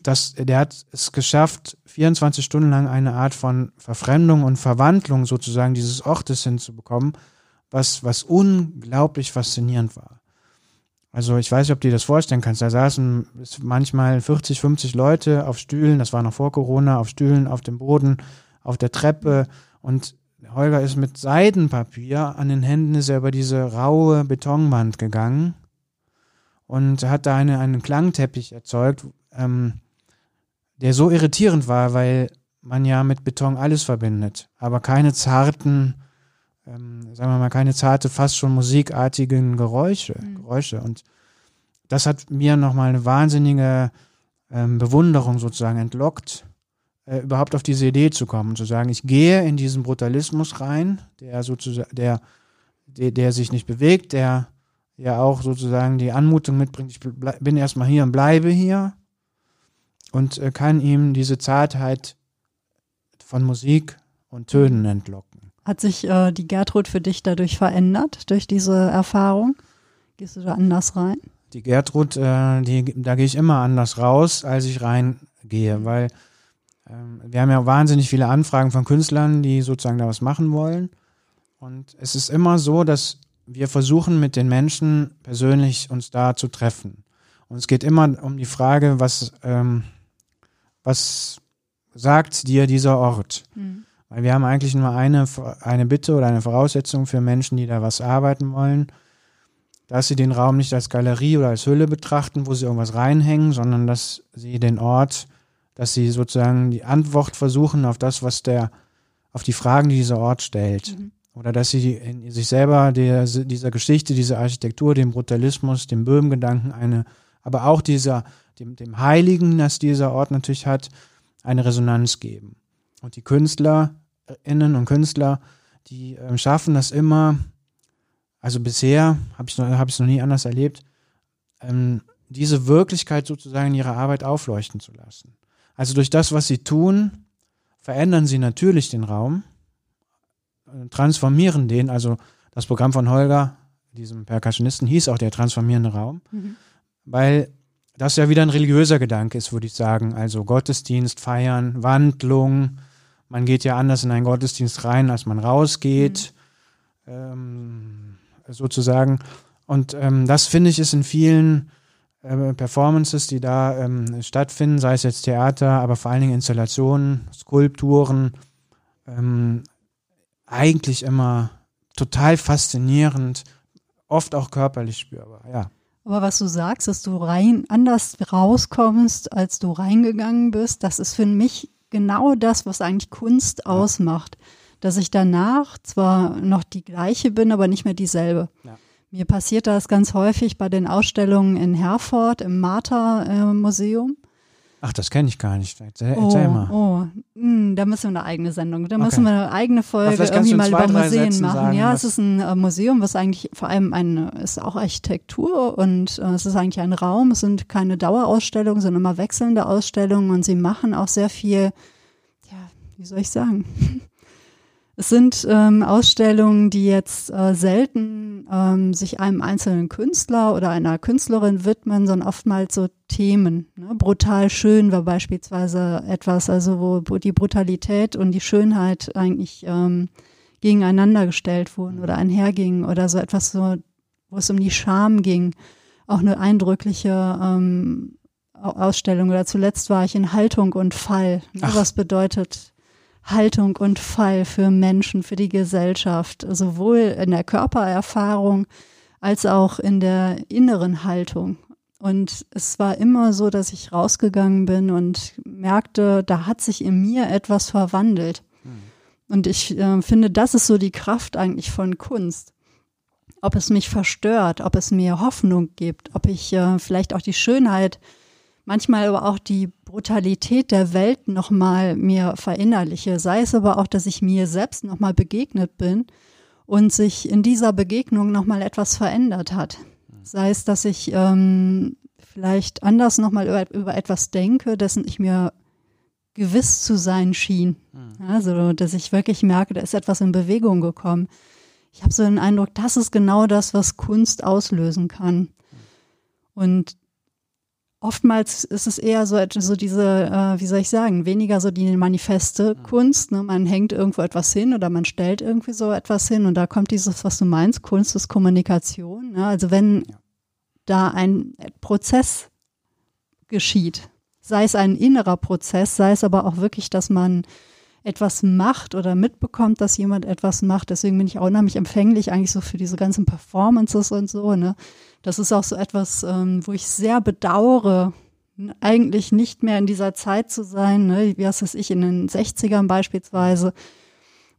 das, der hat es geschafft, 24 Stunden lang eine Art von Verfremdung und Verwandlung sozusagen dieses Ortes hinzubekommen, was, was unglaublich faszinierend war. Also ich weiß nicht, ob du dir das vorstellen kannst. Da saßen manchmal 40, 50 Leute auf Stühlen, das war noch vor Corona, auf Stühlen, auf dem Boden, auf der Treppe und Holger ist mit Seidenpapier an den Händen ist er über diese raue Betonwand gegangen und hat da eine, einen Klangteppich erzeugt, ähm, der so irritierend war, weil man ja mit Beton alles verbindet, aber keine zarten ähm, sagen wir mal, keine zarte, fast schon musikartigen Geräusche. Mhm. Geräusche. Und das hat mir nochmal eine wahnsinnige ähm, Bewunderung sozusagen entlockt, äh, überhaupt auf diese Idee zu kommen, zu sagen, ich gehe in diesen Brutalismus rein, der sozusagen, der, der, der sich nicht bewegt, der ja auch sozusagen die Anmutung mitbringt, ich bin erstmal hier und bleibe hier und äh, kann ihm diese Zartheit von Musik und Tönen entlocken. Hat sich äh, die Gertrud für dich dadurch verändert, durch diese Erfahrung? Gehst du da anders rein? Die Gertrud, äh, die, da gehe ich immer anders raus, als ich reingehe, weil ähm, wir haben ja wahnsinnig viele Anfragen von Künstlern, die sozusagen da was machen wollen. Und es ist immer so, dass wir versuchen mit den Menschen persönlich uns da zu treffen. Und es geht immer um die Frage, was, ähm, was sagt dir dieser Ort? Mhm. Weil wir haben eigentlich nur eine, eine Bitte oder eine Voraussetzung für Menschen, die da was arbeiten wollen, dass sie den Raum nicht als Galerie oder als Hülle betrachten, wo sie irgendwas reinhängen, sondern dass sie den Ort, dass sie sozusagen die Antwort versuchen auf das, was der, auf die Fragen, die dieser Ort stellt. Mhm. Oder dass sie in sich selber der, dieser Geschichte, dieser Architektur, dem Brutalismus, dem Böhmgedanken eine, aber auch dieser, dem, dem Heiligen, das dieser Ort natürlich hat, eine Resonanz geben. Und die KünstlerInnen und Künstler, die äh, schaffen das immer, also bisher habe ich es hab noch nie anders erlebt, ähm, diese Wirklichkeit sozusagen in ihrer Arbeit aufleuchten zu lassen. Also durch das, was sie tun, verändern sie natürlich den Raum, äh, transformieren den. Also das Programm von Holger, diesem Percussionisten, hieß auch der transformierende Raum, mhm. weil das ja wieder ein religiöser Gedanke ist, würde ich sagen. Also Gottesdienst, Feiern, Wandlung. Man geht ja anders in einen Gottesdienst rein, als man rausgeht, mhm. ähm, sozusagen. Und ähm, das finde ich ist in vielen äh, Performances, die da ähm, stattfinden, sei es jetzt Theater, aber vor allen Dingen Installationen, Skulpturen, ähm, eigentlich immer total faszinierend, oft auch körperlich spürbar, ja. Aber was du sagst, dass du rein anders rauskommst, als du reingegangen bist, das ist für mich genau das, was eigentlich Kunst ausmacht. Dass ich danach zwar noch die gleiche bin, aber nicht mehr dieselbe. Ja. Mir passiert das ganz häufig bei den Ausstellungen in Herford im Martha-Museum. Äh, Ach, das kenne ich gar nicht. Erzähl, erzähl oh, mal. Oh, hm, da müssen wir eine eigene Sendung, da okay. müssen wir eine eigene Folge irgendwie mal über Museen machen. Sagen, ja, es ist ein äh, Museum, was eigentlich vor allem eine, ist auch Architektur und äh, es ist eigentlich ein Raum. Es sind keine Dauerausstellungen, sondern immer wechselnde Ausstellungen und sie machen auch sehr viel, ja, wie soll ich sagen? Es sind ähm, Ausstellungen, die jetzt äh, selten ähm, sich einem einzelnen Künstler oder einer Künstlerin widmen, sondern oftmals so Themen. Ne? Brutal schön war beispielsweise etwas, also wo, wo die Brutalität und die Schönheit eigentlich ähm, gegeneinander gestellt wurden oder einhergingen oder so etwas so, wo es um die Scham ging. Auch eine eindrückliche ähm, Ausstellung. Oder zuletzt war ich in Haltung und Fall. Ne? Was bedeutet Haltung und Fall für Menschen, für die Gesellschaft, sowohl in der Körpererfahrung als auch in der inneren Haltung. Und es war immer so, dass ich rausgegangen bin und merkte, da hat sich in mir etwas verwandelt. Hm. Und ich äh, finde, das ist so die Kraft eigentlich von Kunst. Ob es mich verstört, ob es mir Hoffnung gibt, ob ich äh, vielleicht auch die Schönheit manchmal aber auch die Brutalität der Welt nochmal mir verinnerliche, sei es aber auch, dass ich mir selbst nochmal begegnet bin und sich in dieser Begegnung nochmal etwas verändert hat. Sei es, dass ich ähm, vielleicht anders nochmal über, über etwas denke, dessen ich mir gewiss zu sein schien. Mhm. Also, dass ich wirklich merke, da ist etwas in Bewegung gekommen. Ich habe so den Eindruck, das ist genau das, was Kunst auslösen kann. Und oftmals ist es eher so, so diese, äh, wie soll ich sagen, weniger so die manifeste mhm. Kunst. Ne? Man hängt irgendwo etwas hin oder man stellt irgendwie so etwas hin und da kommt dieses, was du meinst, Kunst ist Kommunikation. Ne? Also wenn da ein Prozess geschieht, sei es ein innerer Prozess, sei es aber auch wirklich, dass man etwas macht oder mitbekommt, dass jemand etwas macht. Deswegen bin ich auch unheimlich empfänglich eigentlich so für diese ganzen Performances und so. Ne? Das ist auch so etwas, ähm, wo ich sehr bedauere, eigentlich nicht mehr in dieser Zeit zu sein, ne? wie was weiß ich, in den 60ern beispielsweise.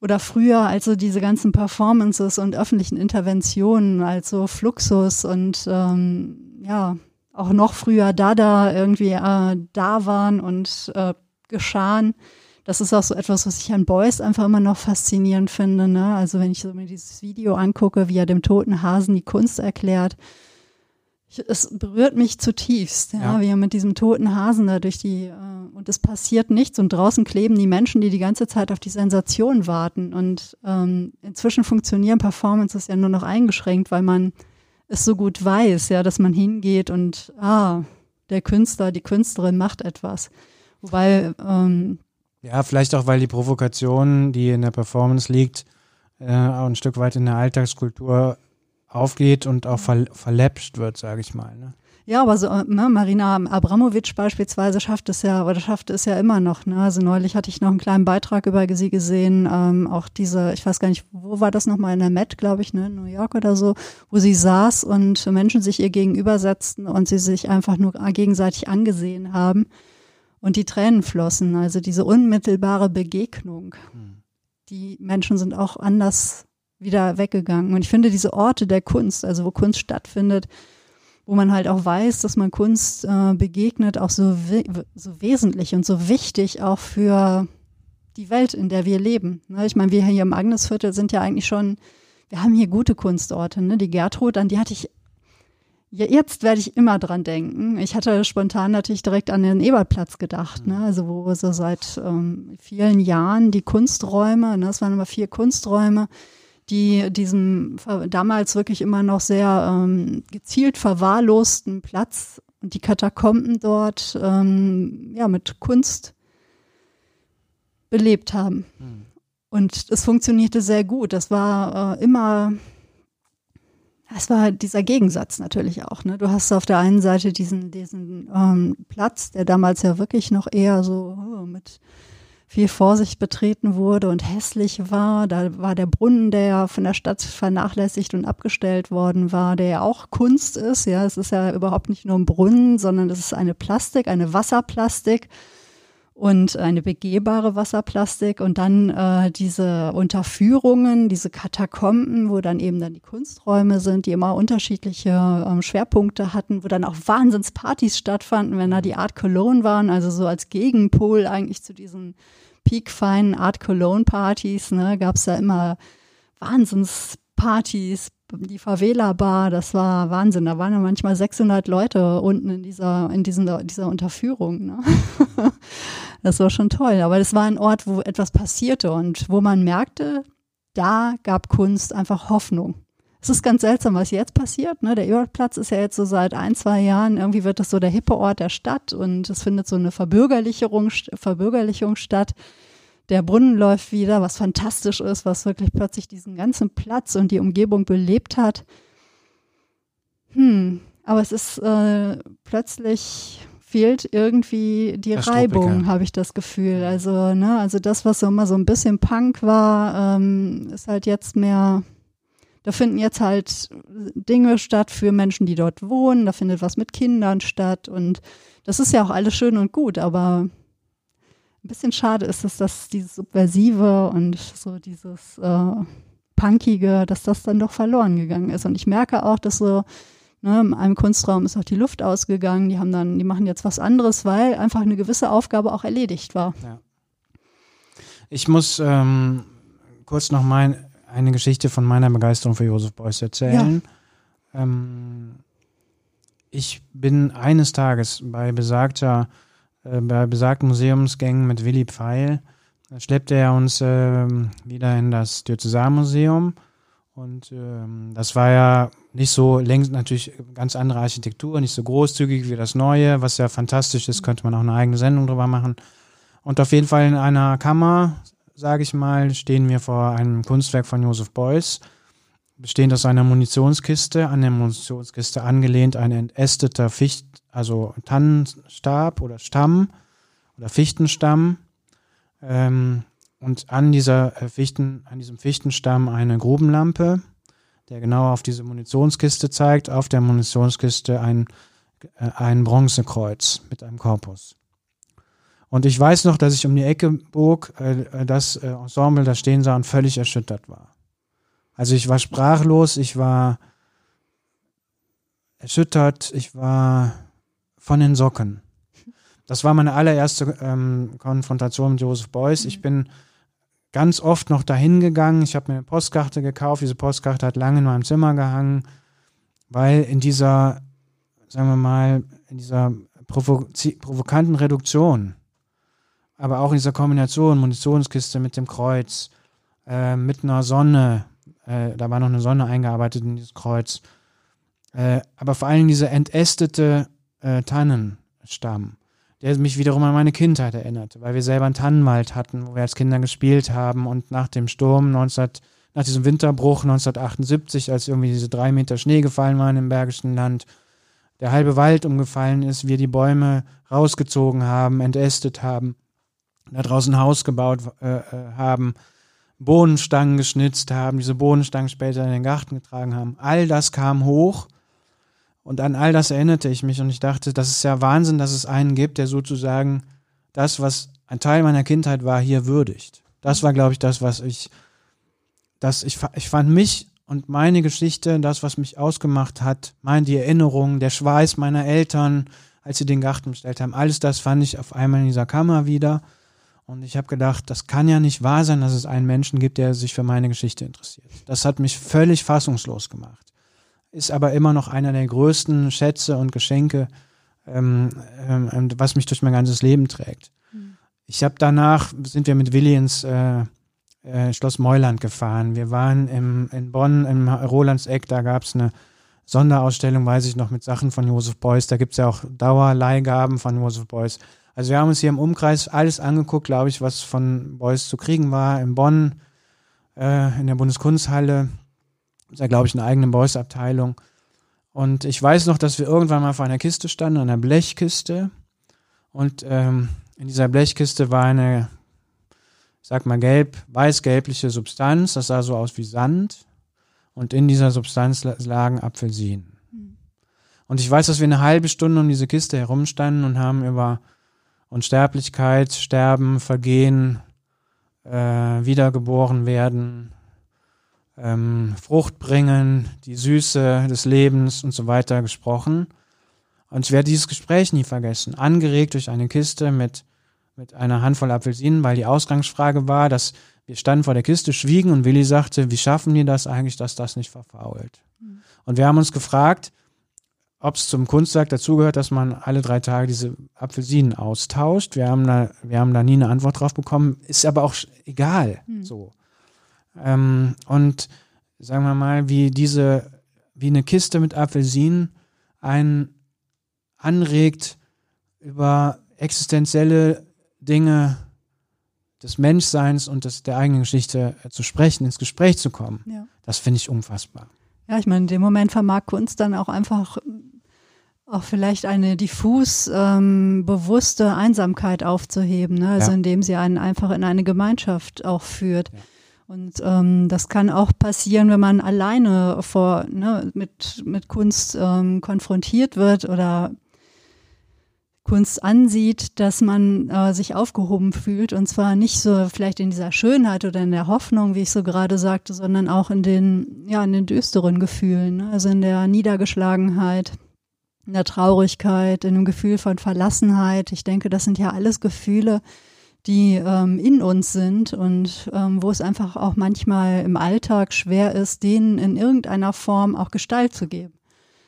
Oder früher, also diese ganzen Performances und öffentlichen Interventionen, also Fluxus und ähm, ja, auch noch früher Dada irgendwie äh, da waren und äh, geschahen. Das ist auch so etwas, was ich an Beuys einfach immer noch faszinierend finde. Ne? Also wenn ich so mir dieses Video angucke, wie er dem toten Hasen die Kunst erklärt, ich, es berührt mich zutiefst, ja, ja, wie er mit diesem toten Hasen da durch die äh, und es passiert nichts und draußen kleben die Menschen, die die ganze Zeit auf die Sensation warten und ähm, inzwischen funktionieren Performances ja nur noch eingeschränkt, weil man es so gut weiß, ja, dass man hingeht und ah, der Künstler, die Künstlerin macht etwas. Wobei ähm, ja, vielleicht auch, weil die Provokation, die in der Performance liegt, äh, auch ein Stück weit in der Alltagskultur aufgeht und auch ver verläppscht wird, sage ich mal. Ne? Ja, aber so, ne, Marina Abramovic beispielsweise schafft es ja, oder schafft es ja immer noch. Ne? Also neulich hatte ich noch einen kleinen Beitrag über sie gesehen, ähm, auch diese, ich weiß gar nicht, wo war das nochmal in der Met, glaube ich, ne, New York oder so, wo sie saß und Menschen sich ihr gegenübersetzten und sie sich einfach nur gegenseitig angesehen haben und die Tränen flossen. Also diese unmittelbare Begegnung. Hm. Die Menschen sind auch anders wieder weggegangen. Und ich finde diese Orte der Kunst, also wo Kunst stattfindet, wo man halt auch weiß, dass man Kunst äh, begegnet, auch so, we so wesentlich und so wichtig auch für die Welt, in der wir leben. Ne? Ich meine, wir hier im Agnesviertel sind ja eigentlich schon, wir haben hier gute Kunstorte. Ne? Die Gertrud, an die hatte ich, ja, jetzt werde ich immer dran denken. Ich hatte spontan natürlich direkt an den Ebertplatz gedacht, ne? also wo so seit ähm, vielen Jahren die Kunsträume, ne? das waren immer vier Kunsträume, die diesem damals wirklich immer noch sehr ähm, gezielt verwahrlosten Platz und die Katakomben dort ähm, ja mit Kunst belebt haben. Mhm. Und es funktionierte sehr gut. Das war äh, immer, es war dieser Gegensatz natürlich auch. Ne? Du hast auf der einen Seite diesen, diesen ähm, Platz, der damals ja wirklich noch eher so oh, mit viel Vorsicht betreten wurde und hässlich war. Da war der Brunnen, der ja von der Stadt vernachlässigt und abgestellt worden war, der ja auch Kunst ist. Ja, es ist ja überhaupt nicht nur ein Brunnen, sondern es ist eine Plastik, eine Wasserplastik und eine begehbare Wasserplastik und dann äh, diese Unterführungen, diese Katakomben, wo dann eben dann die Kunsträume sind, die immer unterschiedliche ähm, Schwerpunkte hatten, wo dann auch Wahnsinnspartys stattfanden, wenn da die Art Cologne waren, also so als Gegenpol eigentlich zu diesen peakfeinen Art Cologne Partys, ne, gab es da immer Wahnsinnspartys, die Favela Bar, das war Wahnsinn. Da waren ja manchmal 600 Leute unten in dieser, in diesen, dieser Unterführung. Ne? das war schon toll. Aber das war ein Ort, wo etwas passierte und wo man merkte, da gab Kunst einfach Hoffnung. Es ist ganz seltsam, was jetzt passiert. Ne? Der Ebertplatz ist ja jetzt so seit ein, zwei Jahren, irgendwie wird das so der hippe Ort der Stadt und es findet so eine Verbürgerlicherung, Verbürgerlichung statt. Der Brunnen läuft wieder, was fantastisch ist, was wirklich plötzlich diesen ganzen Platz und die Umgebung belebt hat. Hm, aber es ist äh, plötzlich fehlt irgendwie die Reibung, habe ich das Gefühl. Also, ne, also das, was so immer so ein bisschen Punk war, ähm, ist halt jetzt mehr, da finden jetzt halt Dinge statt für Menschen, die dort wohnen, da findet was mit Kindern statt und das ist ja auch alles schön und gut, aber ein bisschen schade ist es, dass dieses Subversive und so dieses äh, Punkige, dass das dann doch verloren gegangen ist. Und ich merke auch, dass so ne, in einem Kunstraum ist auch die Luft ausgegangen. Die haben dann, die machen jetzt was anderes, weil einfach eine gewisse Aufgabe auch erledigt war. Ja. Ich muss ähm, kurz noch mein, eine Geschichte von meiner Begeisterung für Josef Beuys erzählen. Ja. Ähm, ich bin eines Tages bei besagter äh, bei besagten Museumsgängen mit Willy Pfeil schleppte er uns äh, wieder in das Diözesanmuseum. Und ähm, das war ja nicht so längst natürlich ganz andere Architektur, nicht so großzügig wie das neue, was ja fantastisch ist, könnte man auch eine eigene Sendung drüber machen. Und auf jeden Fall in einer Kammer, sage ich mal, stehen wir vor einem Kunstwerk von Josef Beuys, bestehend aus einer Munitionskiste, an der Munitionskiste angelehnt ein entästeter Ficht, also Tannenstab oder Stamm oder Fichtenstamm ähm, und an dieser äh, Fichten, an diesem Fichtenstamm eine Grubenlampe, der genau auf diese Munitionskiste zeigt. Auf der Munitionskiste ein, äh, ein Bronzekreuz mit einem Korpus. Und ich weiß noch, dass ich um die Ecke bog, äh, äh das äh, Ensemble da stehen sah und völlig erschüttert war. Also ich war sprachlos, ich war erschüttert, ich war von den Socken. Das war meine allererste ähm, Konfrontation mit Joseph Beuys. Ich bin ganz oft noch dahin gegangen. Ich habe mir eine Postkarte gekauft. Diese Postkarte hat lange in meinem Zimmer gehangen, weil in dieser, sagen wir mal, in dieser provokanten Reduktion, aber auch in dieser Kombination Munitionskiste mit dem Kreuz, äh, mit einer Sonne, äh, da war noch eine Sonne eingearbeitet in dieses Kreuz, äh, aber vor allem dieser entästete äh, Tannenstamm, der mich wiederum an meine Kindheit erinnerte, weil wir selber einen Tannenwald hatten, wo wir als Kinder gespielt haben und nach dem Sturm 19, nach diesem Winterbruch 1978, als irgendwie diese drei Meter Schnee gefallen waren im Bergischen Land, der halbe Wald umgefallen ist, wir die Bäume rausgezogen haben, entästet haben, da draußen ein Haus gebaut äh, äh, haben, Bohnenstangen geschnitzt haben, diese Bohnenstangen später in den Garten getragen haben. All das kam hoch und an all das erinnerte ich mich und ich dachte, das ist ja Wahnsinn, dass es einen gibt, der sozusagen das, was ein Teil meiner Kindheit war, hier würdigt. Das war, glaube ich, das, was ich, das ich, ich fand mich und meine Geschichte, das, was mich ausgemacht hat, meine die Erinnerungen, der Schweiß meiner Eltern, als sie den Garten bestellt haben, alles das fand ich auf einmal in dieser Kammer wieder. Und ich habe gedacht, das kann ja nicht wahr sein, dass es einen Menschen gibt, der sich für meine Geschichte interessiert. Das hat mich völlig fassungslos gemacht ist aber immer noch einer der größten Schätze und Geschenke, ähm, ähm, was mich durch mein ganzes Leben trägt. Mhm. Ich habe danach, sind wir mit Willi ins äh, äh, Schloss Meuland gefahren. Wir waren im, in Bonn im Rolandseck, da gab es eine Sonderausstellung, weiß ich noch, mit Sachen von Josef Beuys. Da gibt es ja auch Dauerleihgaben von Josef Beuys. Also wir haben uns hier im Umkreis alles angeguckt, glaube ich, was von Beuys zu kriegen war. In Bonn, äh, in der Bundeskunsthalle, ist ja, glaube ich, eine eigene Beuys-Abteilung. Und ich weiß noch, dass wir irgendwann mal vor einer Kiste standen, einer Blechkiste. Und ähm, in dieser Blechkiste war eine, sag mal, gelb, weiß-gelbliche Substanz. Das sah so aus wie Sand. Und in dieser Substanz lagen Apfelsinen. Mhm. Und ich weiß, dass wir eine halbe Stunde um diese Kiste herumstanden und haben über Unsterblichkeit, Sterben, Vergehen, äh, Wiedergeboren werden, ähm, Frucht bringen, die Süße des Lebens und so weiter gesprochen. Und ich werde dieses Gespräch nie vergessen. Angeregt durch eine Kiste mit, mit einer Handvoll Apfelsinen, weil die Ausgangsfrage war, dass wir standen vor der Kiste, schwiegen und Willi sagte, wie schaffen die das eigentlich, dass das nicht verfault? Mhm. Und wir haben uns gefragt, ob es zum Kunstwerk dazugehört, dass man alle drei Tage diese Apfelsinen austauscht. Wir haben da, wir haben da nie eine Antwort drauf bekommen. Ist aber auch egal. Mhm. So. Ähm, und sagen wir mal, wie diese, wie eine Kiste mit Apfelsinen einen anregt, über existenzielle Dinge des Menschseins und des, der eigenen Geschichte äh, zu sprechen, ins Gespräch zu kommen. Ja. Das finde ich unfassbar. Ja, ich meine, in dem Moment vermag Kunst dann auch einfach auch vielleicht eine diffus ähm, bewusste Einsamkeit aufzuheben, ne? also ja. indem sie einen einfach in eine Gemeinschaft auch führt. Ja. Und ähm, das kann auch passieren, wenn man alleine vor, ne, mit, mit Kunst ähm, konfrontiert wird oder Kunst ansieht, dass man äh, sich aufgehoben fühlt und zwar nicht so vielleicht in dieser Schönheit oder in der Hoffnung, wie ich so gerade sagte, sondern auch in den ja in den düsteren Gefühlen, ne? also in der Niedergeschlagenheit, in der Traurigkeit, in dem Gefühl von Verlassenheit. Ich denke, das sind ja alles Gefühle, die ähm, in uns sind und ähm, wo es einfach auch manchmal im Alltag schwer ist, denen in irgendeiner Form auch Gestalt zu geben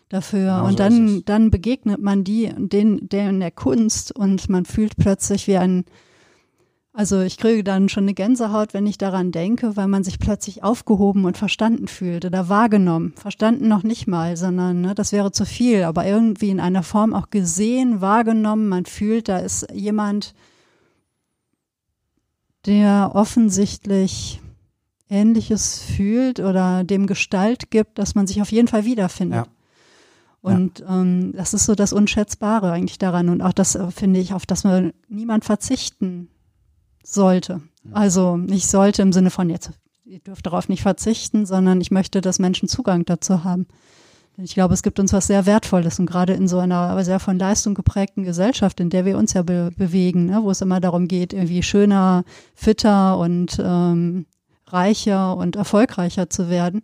dafür. Genau und so dann, dann begegnet man die, den, der in der Kunst und man fühlt plötzlich wie ein, also ich kriege dann schon eine Gänsehaut, wenn ich daran denke, weil man sich plötzlich aufgehoben und verstanden fühlt oder wahrgenommen. Verstanden noch nicht mal, sondern ne, das wäre zu viel, aber irgendwie in einer Form auch gesehen, wahrgenommen. Man fühlt, da ist jemand, der offensichtlich Ähnliches fühlt oder dem Gestalt gibt, dass man sich auf jeden Fall wiederfindet. Ja. Und ja. ähm, das ist so das Unschätzbare eigentlich daran und auch das äh, finde ich, auf das man niemand verzichten sollte. Also nicht sollte im Sinne von jetzt, ihr dürft darauf nicht verzichten, sondern ich möchte, dass Menschen Zugang dazu haben. Ich glaube, es gibt uns was sehr Wertvolles und gerade in so einer sehr von Leistung geprägten Gesellschaft, in der wir uns ja be bewegen, ne, wo es immer darum geht, irgendwie schöner, fitter und ähm, reicher und erfolgreicher zu werden,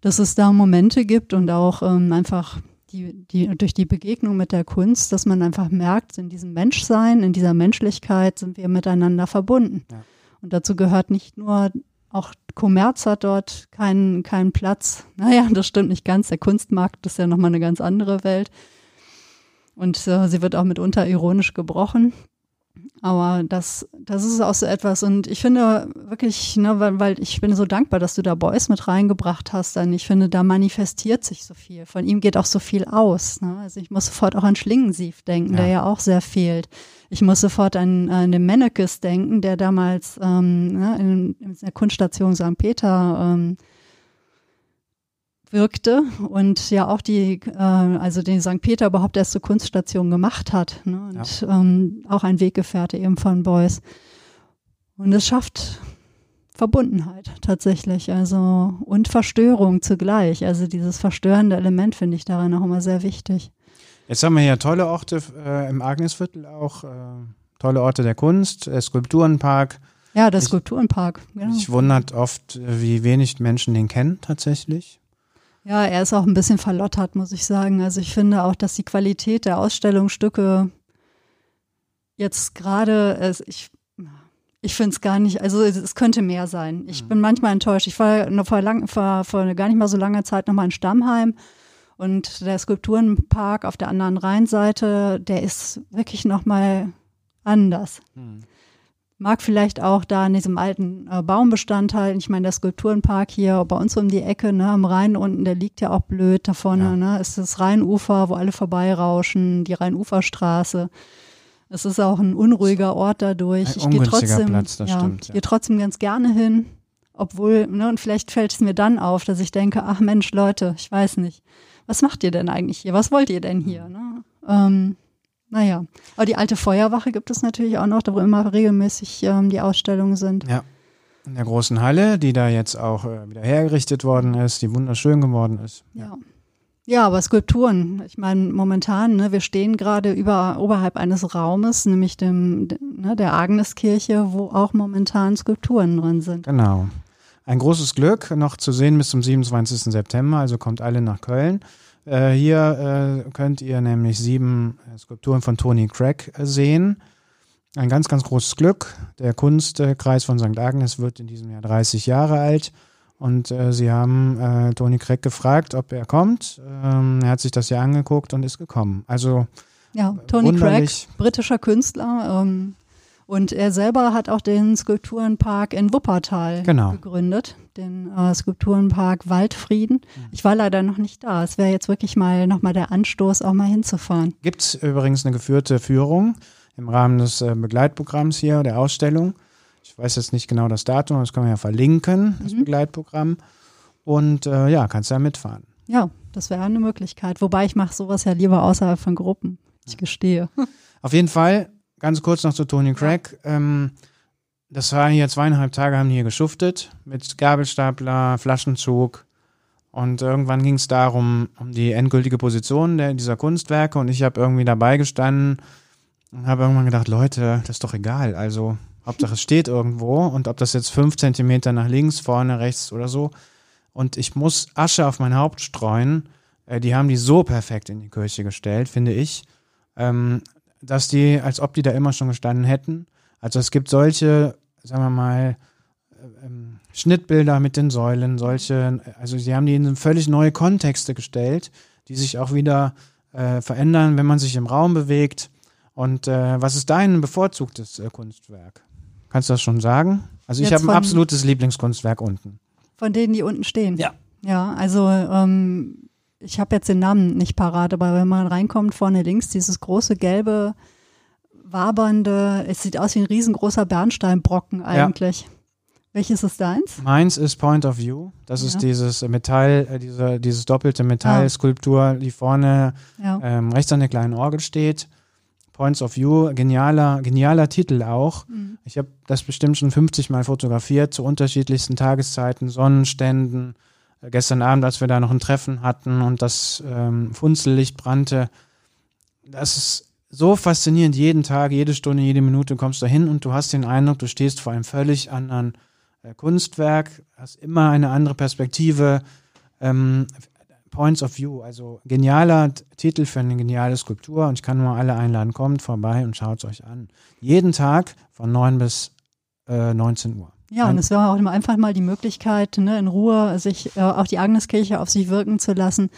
dass es da Momente gibt und auch ähm, einfach die, die, durch die Begegnung mit der Kunst, dass man einfach merkt, in diesem Menschsein, in dieser Menschlichkeit sind wir miteinander verbunden. Ja. Und dazu gehört nicht nur, auch Kommerz hat dort keinen, keinen Platz. Naja, das stimmt nicht ganz. Der Kunstmarkt ist ja nochmal eine ganz andere Welt. Und äh, sie wird auch mitunter ironisch gebrochen. Aber das, das ist auch so etwas. Und ich finde wirklich, ne, weil, weil ich bin so dankbar, dass du da Boys mit reingebracht hast. Denn ich finde, da manifestiert sich so viel. Von ihm geht auch so viel aus. Ne? Also ich muss sofort auch an Schlingensief denken, ja. der ja auch sehr fehlt. Ich muss sofort an, an den Mennekes denken, der damals ähm, ne, in, in der Kunststation St. Peter ähm, wirkte und ja auch die, äh, also den St. Peter überhaupt erst zur Kunststation gemacht hat. Ne? Und ja. ähm, auch ein Weggefährte eben von Beuys. Und es schafft Verbundenheit tatsächlich, also und Verstörung zugleich. Also dieses verstörende Element finde ich daran auch immer sehr wichtig. Jetzt haben wir hier tolle Orte äh, im Agnesviertel auch, äh, tolle Orte der Kunst, äh, Skulpturenpark. Ja, der Skulpturenpark. Genau. Ich wundert oft, wie wenig Menschen den kennen tatsächlich. Ja, er ist auch ein bisschen verlottert, muss ich sagen. Also ich finde auch, dass die Qualität der Ausstellungsstücke jetzt gerade, ich, ich finde es gar nicht, also es könnte mehr sein. Ich mhm. bin manchmal enttäuscht. Ich war noch vor, lang, vor, vor gar nicht mal so langer Zeit nochmal in Stammheim und der Skulpturenpark auf der anderen Rheinseite, der ist wirklich nochmal anders. Mhm. Mag vielleicht auch da in diesem alten äh, Baumbestand halt, ich meine, der Skulpturenpark hier bei uns um die Ecke, ne, am Rhein unten, der liegt ja auch blöd da vorne, ja. ne, ist das Rheinufer, wo alle vorbeirauschen, die Rheinuferstraße. Es ist auch ein unruhiger Ort dadurch. Ein ich gehe trotzdem, Platz, ja, stimmt, ja. gehe trotzdem ganz gerne hin, obwohl, ne, und vielleicht fällt es mir dann auf, dass ich denke, ach Mensch, Leute, ich weiß nicht, was macht ihr denn eigentlich hier? Was wollt ihr denn hier? Ne? Ähm, naja, aber die alte Feuerwache gibt es natürlich auch noch, da wo immer regelmäßig ähm, die Ausstellungen sind. Ja. In der großen Halle, die da jetzt auch äh, wieder hergerichtet worden ist, die wunderschön geworden ist. Ja. ja. Ja, aber Skulpturen. Ich meine, momentan, ne, wir stehen gerade über, oberhalb eines Raumes, nämlich dem, ne, der Agneskirche, wo auch momentan Skulpturen drin sind. Genau. Ein großes Glück, noch zu sehen bis zum 27. September, also kommt alle nach Köln. Äh, hier äh, könnt ihr nämlich sieben äh, Skulpturen von Tony Craig äh, sehen. Ein ganz, ganz großes Glück. Der Kunstkreis von St. Agnes wird in diesem Jahr 30 Jahre alt. Und äh, sie haben äh, Tony Craig gefragt, ob er kommt. Ähm, er hat sich das ja angeguckt und ist gekommen. Also ja, Tony Craig, britischer Künstler. Ähm, und er selber hat auch den Skulpturenpark in Wuppertal genau. gegründet, den äh, Skulpturenpark Waldfrieden. Mhm. Ich war leider noch nicht da. Es wäre jetzt wirklich mal nochmal der Anstoß, auch mal hinzufahren. Gibt es übrigens eine geführte Führung im Rahmen des äh, Begleitprogramms hier, der Ausstellung. Ich weiß jetzt nicht genau das Datum, das können wir ja verlinken, das mhm. Begleitprogramm. Und äh, ja, kannst ja mitfahren. Ja, das wäre eine Möglichkeit. Wobei ich mache sowas ja lieber außerhalb von Gruppen. Ich gestehe. Auf jeden Fall ganz kurz noch zu Tony Craig. Ähm, das war hier zweieinhalb Tage, haben die hier geschuftet mit Gabelstapler, Flaschenzug. Und irgendwann ging es darum, um die endgültige Position der, dieser Kunstwerke. Und ich habe irgendwie dabei gestanden und habe irgendwann gedacht, Leute, das ist doch egal. Also Hauptsache es steht irgendwo. Und ob das jetzt fünf Zentimeter nach links, vorne, rechts oder so. Und ich muss Asche auf mein Haupt streuen. Äh, die haben die so perfekt in die Kirche gestellt, finde ich. Ähm, dass die, als ob die da immer schon gestanden hätten. Also es gibt solche, sagen wir mal, ähm, Schnittbilder mit den Säulen, solche, also sie haben die in völlig neue Kontexte gestellt, die sich auch wieder äh, verändern, wenn man sich im Raum bewegt. Und äh, was ist dein bevorzugtes äh, Kunstwerk? Kannst du das schon sagen? Also ich habe ein absolutes Lieblingskunstwerk unten. Von denen, die unten stehen? Ja. Ja, also ähm, ich habe jetzt den Namen nicht parat, aber wenn man reinkommt, vorne links, dieses große gelbe, wabernde, es sieht aus wie ein riesengroßer Bernsteinbrocken eigentlich. Ja. Welches ist deins? Meins ist Point of View. Das ja. ist dieses Metall, äh, diese, dieses doppelte Metallskulptur, die vorne ja. ähm, rechts an der kleinen Orgel steht. Points of View, genialer, genialer Titel auch. Mhm. Ich habe das bestimmt schon 50 Mal fotografiert zu unterschiedlichsten Tageszeiten, Sonnenständen, gestern Abend, als wir da noch ein Treffen hatten und das ähm, Funzellicht brannte, das ist so faszinierend. Jeden Tag, jede Stunde, jede Minute kommst du hin und du hast den Eindruck, du stehst vor einem völlig anderen äh, Kunstwerk, hast immer eine andere Perspektive. Ähm, Points of View. Also genialer Titel für eine geniale Skulptur. Und ich kann nur alle einladen, kommt vorbei und schaut es euch an. Jeden Tag von 9 bis äh, 19 Uhr. Ja, und es wäre auch immer einfach mal die Möglichkeit, ne, in Ruhe sich äh, auch die Agneskirche auf sich wirken zu lassen.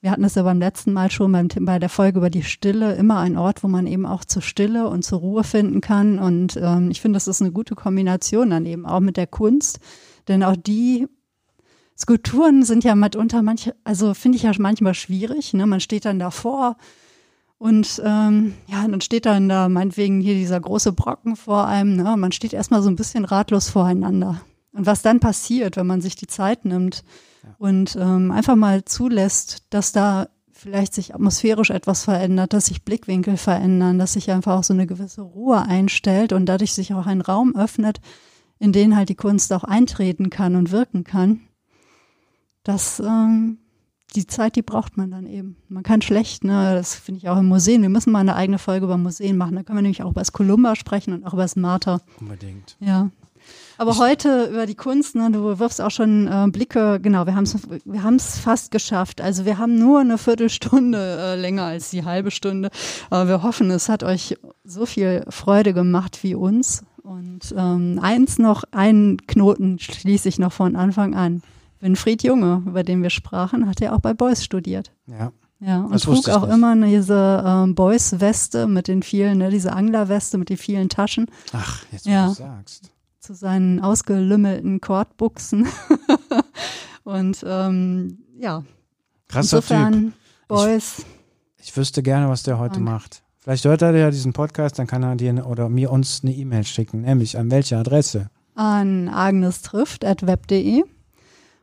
Wir hatten es ja beim letzten Mal schon beim, bei der Folge über die Stille, immer ein Ort, wo man eben auch zur Stille und zur Ruhe finden kann. Und ähm, ich finde, das ist eine gute Kombination dann eben auch mit der Kunst. Denn auch die Skulpturen sind ja mitunter manche, also finde ich ja manchmal schwierig. Ne? Man steht dann davor und ähm, ja, dann steht dann da meinetwegen hier dieser große Brocken vor einem. Ne? Man steht erstmal so ein bisschen ratlos voreinander. Und was dann passiert, wenn man sich die Zeit nimmt und ähm, einfach mal zulässt, dass da vielleicht sich atmosphärisch etwas verändert, dass sich Blickwinkel verändern, dass sich einfach auch so eine gewisse Ruhe einstellt und dadurch sich auch ein Raum öffnet, in den halt die Kunst auch eintreten kann und wirken kann. Das, ähm, die Zeit, die braucht man dann eben. Man kann schlecht, ne, das finde ich auch im Museen. Wir müssen mal eine eigene Folge über Museen machen. Da können wir nämlich auch über das Columba sprechen und auch über das Martha. Unbedingt. Ja. Aber Ich- heute über die Kunst, ne, du wirfst auch schon äh, Blicke, genau, wir haben es wir haben's fast geschafft. Also wir haben nur eine Viertelstunde äh, länger als die halbe Stunde. Aber wir hoffen, es hat euch so viel Freude gemacht wie uns. Und ähm, eins noch, einen Knoten schließe ich noch von Anfang an. Winfried Junge, über den wir sprachen, hat ja auch bei Beuys studiert. Ja. Ja, und Das trug ich auch nicht. immer diese ähm, Boys-Weste mit den vielen, ne, diese Anglerweste mit den vielen Taschen Ach, jetzt Ja. du sagst. zu seinen ausgelümmelten Kordbuchsen. und ähm, ja, Krasser Typ. insofern, Boys, Ich wüsste gerne, was der heute Dank. macht. Vielleicht hört er ja diesen Podcast, dann kann er dir oder mir uns eine E-Mail schicken, nämlich an welche Adresse? an agnestrifft.web.de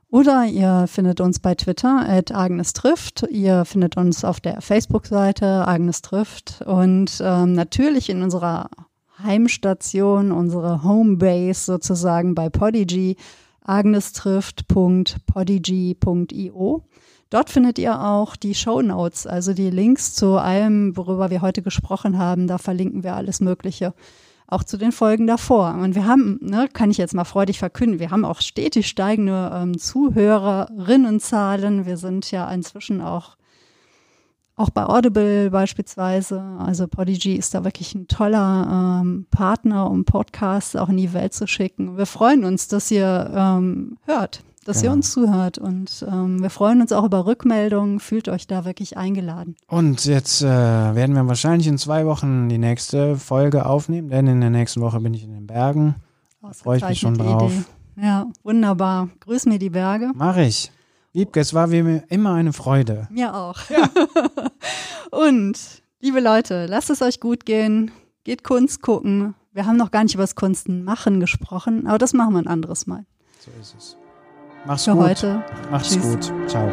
oder ihr findet uns bei Twitter at Agnes trifft. Ihr findet uns auf der Facebook-Seite Agnes trifft und ähm, natürlich in unserer Heimstation, unsere Homebase sozusagen bei Podigy, agnestrifft.podigy.io. Dort findet ihr auch die Show Notes, also die Links zu allem, worüber wir heute gesprochen haben. Da verlinken wir alles Mögliche auch zu den Folgen davor. Und wir haben, ne, kann ich jetzt mal freudig verkünden, wir haben auch stetig steigende ähm, Zuhörerinnenzahlen. Wir sind ja inzwischen auch auch bei Audible beispielsweise. Also Podigy ist da wirklich ein toller ähm, Partner, um Podcasts auch in die Welt zu schicken. Wir freuen uns, dass ihr ähm, hört, dass ihr Genau. uns zuhört. Und ähm, wir freuen uns auch über Rückmeldungen. Fühlt euch da wirklich eingeladen. Und jetzt äh, werden wir wahrscheinlich in zwei Wochen die nächste Folge aufnehmen, denn in der nächsten Woche bin ich in den Bergen. Da freue ich mich schon drauf. Idee. Ja, wunderbar. Grüß mir die Berge. Mach ich. Wiebke, es war wie mir immer eine Freude. Mir auch. Und, liebe Leute, lasst es euch gut gehen. Geht Kunst gucken. Wir haben noch gar nicht über das Kunstmachen gesprochen, aber das machen wir ein anderes Mal. So ist es. Mach's Für gut. heute. Macht's Tschüss. gut. Ciao.